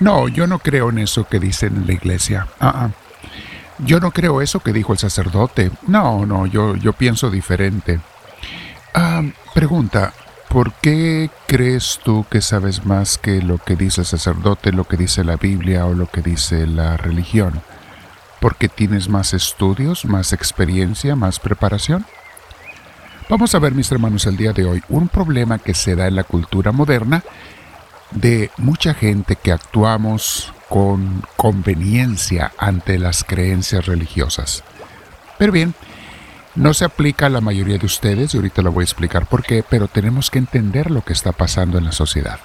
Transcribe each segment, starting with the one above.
No, yo no creo en eso que dicen en la iglesia. Ah, ah. Yo no creo eso que dijo el sacerdote. No, no, yo, yo pienso diferente. Ah, pregunta, ¿por qué crees tú que sabes más que lo que dice el sacerdote, lo que dice la Biblia o lo que dice la religión? ¿Porque tienes más estudios, más experiencia, más preparación? Vamos a ver, mis hermanos, el día de hoy un problema que se da en la cultura moderna de mucha gente que actuamos con conveniencia ante las creencias religiosas. Pero bien, no se aplica a la mayoría de ustedes, y ahorita lo voy a explicar por qué, pero tenemos que entender lo que está pasando en la sociedad.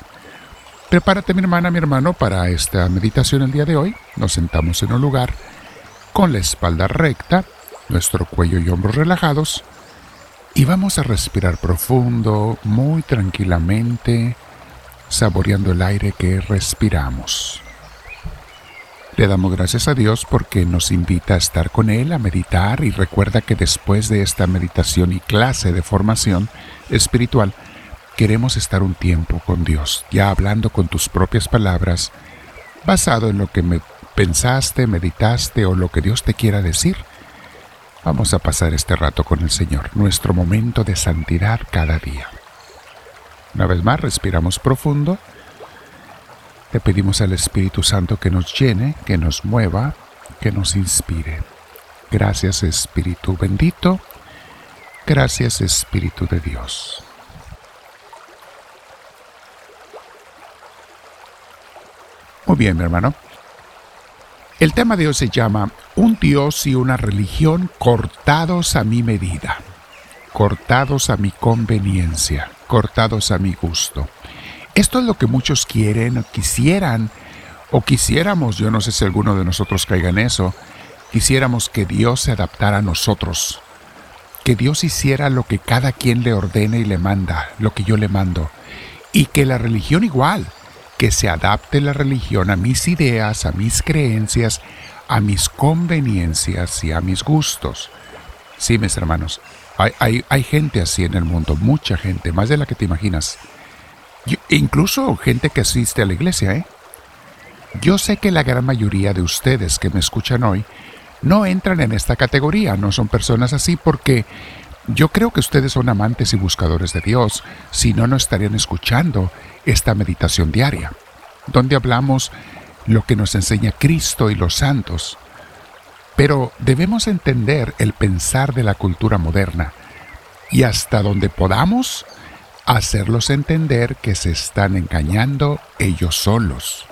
Prepárate mi hermana, mi hermano, para esta meditación el día de hoy. Nos sentamos en un lugar con la espalda recta, nuestro cuello y hombros relajados, y vamos a respirar profundo, muy tranquilamente, saboreando el aire que respiramos. Le damos gracias a Dios porque nos invita a estar con Él, a meditar y recuerda que después de esta meditación y clase de formación espiritual, queremos estar un tiempo con Dios, ya hablando con tus propias palabras, basado en lo que me pensaste, meditaste o lo que Dios te quiera decir. Vamos a pasar este rato con el Señor, nuestro momento de santidad cada día. Una vez más, respiramos profundo le pedimos al Espíritu Santo que nos llene, que nos mueva, que nos inspire. Gracias Espíritu bendito. Gracias Espíritu de Dios. Muy bien, mi hermano. El tema de hoy se llama Un Dios y una religión cortados a mi medida, cortados a mi conveniencia, cortados a mi gusto. Esto es lo que muchos quieren, quisieran, o quisiéramos, yo no sé si alguno de nosotros caiga en eso, quisiéramos que Dios se adaptara a nosotros, que Dios hiciera lo que cada quien le ordene y le manda, lo que yo le mando, y que la religión igual, que se adapte la religión a mis ideas, a mis creencias, a mis conveniencias y a mis gustos. Sí, mis hermanos, hay, hay, gente así en el mundo, mucha gente, más de la que te imaginas incluso gente que asiste a la iglesia, ¿eh? Yo sé que la gran mayoría de ustedes que me escuchan hoy no entran en esta categoría, no son personas así porque yo creo que ustedes son amantes y buscadores de Dios, si no, no estarían escuchando esta meditación diaria, donde hablamos lo que nos enseña Cristo y los santos. Pero debemos entender el pensar de la cultura moderna y hasta donde podamos hacerlos entender que se están engañando ellos solos.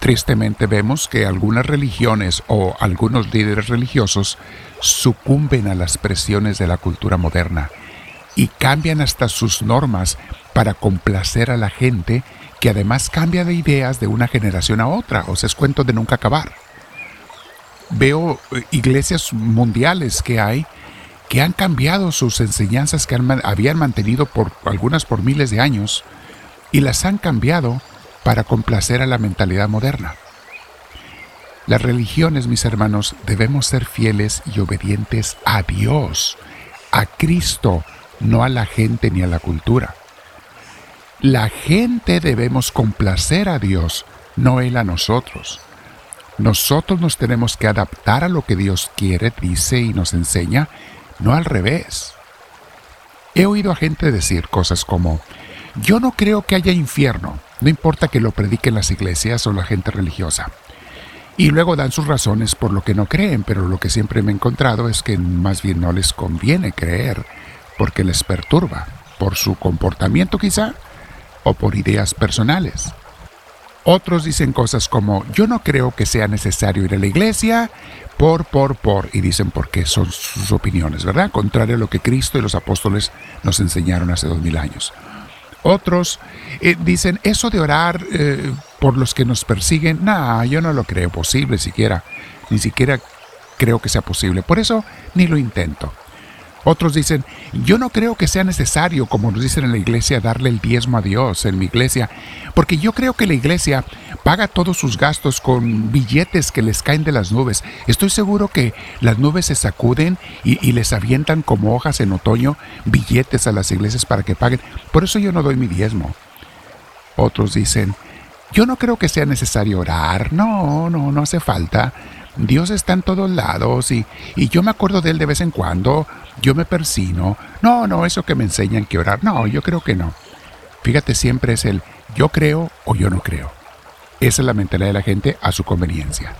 Tristemente vemos que algunas religiones o algunos líderes religiosos sucumben a las presiones de la cultura moderna y cambian hasta sus normas para complacer a la gente que además cambia de ideas de una generación a otra, o sea, es cuento de nunca acabar. Veo eh, iglesias mundiales que hay que han cambiado sus enseñanzas que habían mantenido por algunas por miles de años y las han cambiado para complacer a la mentalidad moderna. Las religiones, mis hermanos, debemos ser fieles y obedientes a Dios, a Cristo, no a la gente ni a la cultura. La gente debemos complacer a Dios, no Él a nosotros. Nosotros nos tenemos que adaptar a lo que Dios quiere, dice y nos enseña no al revés. He oído a gente decir cosas como, yo no creo que haya infierno, no importa que lo prediquen las iglesias o la gente religiosa. Y luego dan sus razones por lo que no creen, pero lo que siempre me he encontrado es que más bien no les conviene creer, porque les perturba, por su comportamiento quizá, o por ideas personales. Otros dicen cosas como, yo no creo que sea necesario ir a la iglesia, por, por, por, y dicen por qué son sus opiniones, ¿verdad? Contrario a lo que Cristo y los apóstoles nos enseñaron hace dos mil años. Otros eh, dicen, eso de orar eh, por los que nos persiguen, no, yo no lo creo posible siquiera, ni siquiera creo que sea posible, por eso ni lo intento. Otros dicen, yo no creo que sea necesario, como nos dicen en la iglesia, darle el diezmo a Dios en mi iglesia, porque yo creo que la iglesia paga todos sus gastos con billetes que les caen de las nubes. Estoy seguro que las nubes se sacuden y, les avientan como hojas en otoño billetes a las iglesias para que paguen. Por eso yo no doy mi diezmo. Otros dicen, Yo no creo que sea necesario orar, no, no, no hace falta. Dios está en todos lados y, y yo me acuerdo de Él de vez en cuando, yo me persino. No, no, eso que me enseñan que orar, no, yo creo que no. Fíjate, siempre es el yo creo o yo no creo. Esa es la mentalidad de la gente a su conveniencia.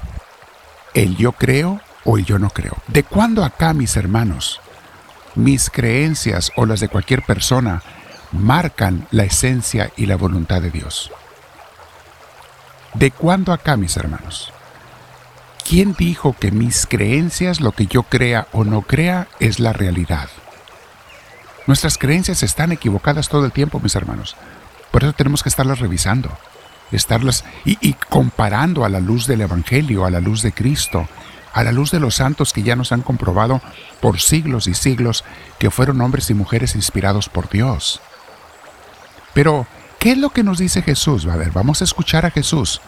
El yo creo o el yo no creo. ¿De cuándo acá, mis hermanos? Mis creencias o las de cualquier persona marcan la esencia y la voluntad de Dios. ¿De cuándo acá, mis hermanos? ¿Quién dijo que mis creencias, lo que yo crea o no crea, es la realidad? Nuestras creencias están equivocadas todo el tiempo, mis hermanos. Por eso tenemos que estarlas revisando, estarlas y, comparando a la luz del Evangelio, a la luz de Cristo, a la luz de los santos que ya nos han comprobado por siglos y siglos que fueron hombres y mujeres inspirados por Dios. Pero, ¿qué es lo que nos dice Jesús? A ver, vamos a escuchar a Jesús.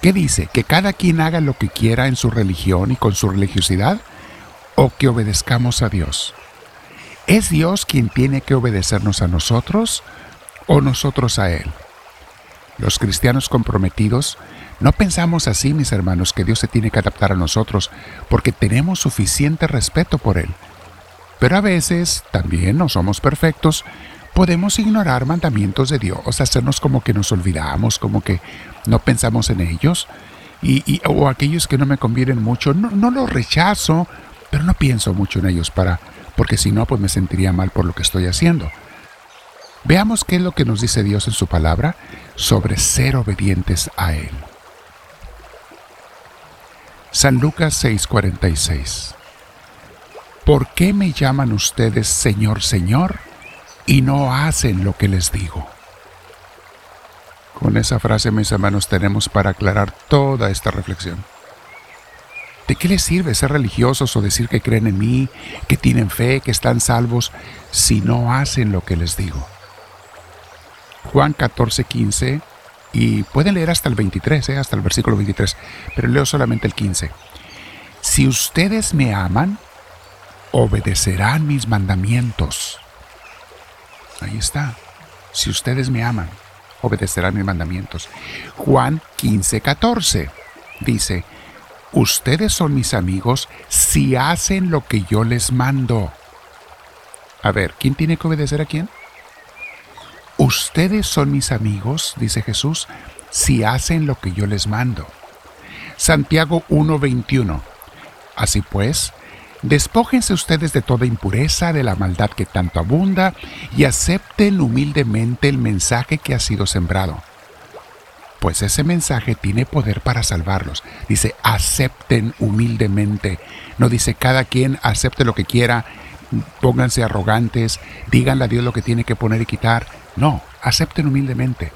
¿Qué dice? ¿Que cada quien haga lo que quiera en su religión y con su religiosidad? ¿O que obedezcamos a Dios? ¿Es Dios quien tiene que obedecernos a nosotros o nosotros a Él? Los cristianos comprometidos no pensamos así, mis hermanos, que Dios se tiene que adaptar a nosotros porque tenemos suficiente respeto por Él. Pero a veces también no somos perfectos podemos ignorar mandamientos de Dios, hacernos como que nos olvidamos, como que no pensamos en ellos, y, o aquellos que no me convienen mucho, no, no los rechazo, pero no pienso mucho en ellos para, porque si no, pues me sentiría mal por lo que estoy haciendo. Veamos qué es lo que nos dice Dios en su palabra sobre ser obedientes a Él. San Lucas 6:46 ¿Por qué me llaman ustedes Señor, Señor? Y no hacen lo que les digo. Con esa frase, mis hermanos, tenemos para aclarar toda esta reflexión. ¿De qué les sirve ser religiosos o decir que creen en mí, que tienen fe, que están salvos, si no hacen lo que les digo? Juan 14, 15, y pueden leer hasta el 23, ¿eh? hasta el versículo 23, pero leo solamente el 15. Si ustedes me aman, obedecerán mis mandamientos. Ahí está. Si ustedes me aman, obedecerán mis mandamientos. Juan 15, 14 dice, ustedes son mis amigos si hacen lo que yo les mando. A ver, ¿quién tiene que obedecer a quién? Ustedes son mis amigos, dice Jesús, si hacen lo que yo les mando. Santiago 1:21. Así pues, Despójense ustedes de toda impureza, de la maldad que tanto abunda, y acepten humildemente el mensaje que ha sido sembrado. Pues ese mensaje tiene poder para salvarlos. Dice, acepten humildemente. No dice, cada quien acepte lo que quiera, pónganse arrogantes, díganle a Dios lo que tiene que poner y quitar. No, acepten humildemente.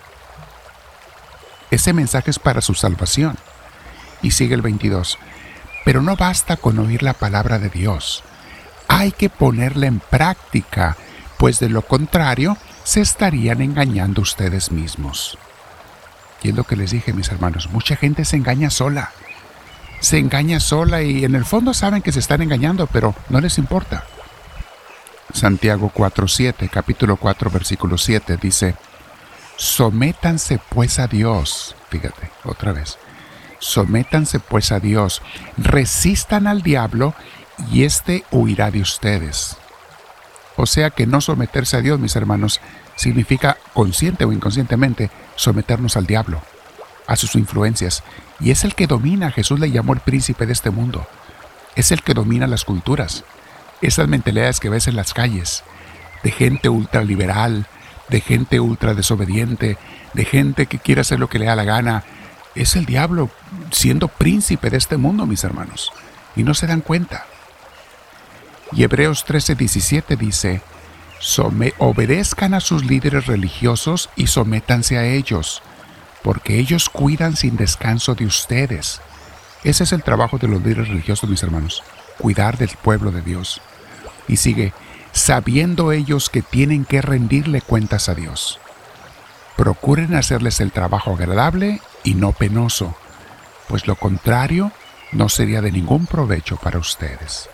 Ese mensaje es para su salvación. Y sigue el 22. Pero no basta con oír la palabra de Dios. Hay que ponerla en práctica, pues de lo contrario se estarían engañando ustedes mismos. Y es lo que les dije, mis hermanos, mucha gente se engaña sola. Se engaña sola y en el fondo saben que se están engañando, pero no les importa. Santiago 4.7, capítulo 4, versículo 7 dice, Sométanse pues a Dios, fíjate, otra vez, Sométanse pues a Dios, resistan al diablo y éste huirá de ustedes. O sea que no someterse a Dios, mis hermanos, significa consciente o inconscientemente someternos al diablo, a sus influencias. Y es el que domina, Jesús le llamó el príncipe de este mundo. Es el que domina las culturas. Esas mentalidades que ves en las calles, de gente ultraliberal, de gente ultra desobediente, de gente que quiere hacer lo que le da la gana, es el diablo siendo príncipe de este mundo, mis hermanos, y no se dan cuenta. Y Hebreos 13:17 dice, obedezcan a sus líderes religiosos y sométanse a ellos, porque ellos cuidan sin descanso de ustedes. Ese es el trabajo de los líderes religiosos, mis hermanos, cuidar del pueblo de Dios. Y sigue, sabiendo ellos que tienen que rendirle cuentas a Dios. Procuren hacerles el trabajo agradable y no penoso, pues lo contrario no sería de ningún provecho para ustedes.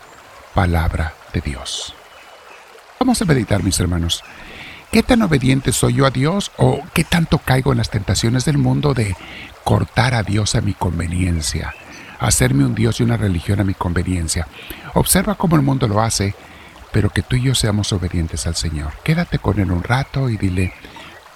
Palabra de Dios. Vamos a meditar, mis hermanos. ¿Qué tan obediente soy yo a Dios o qué tanto caigo en las tentaciones del mundo de cortar a Dios a mi conveniencia, hacerme un Dios y una religión a mi conveniencia? Observa cómo el mundo lo hace, pero que tú y yo seamos obedientes al Señor. Quédate con Él un rato y dile,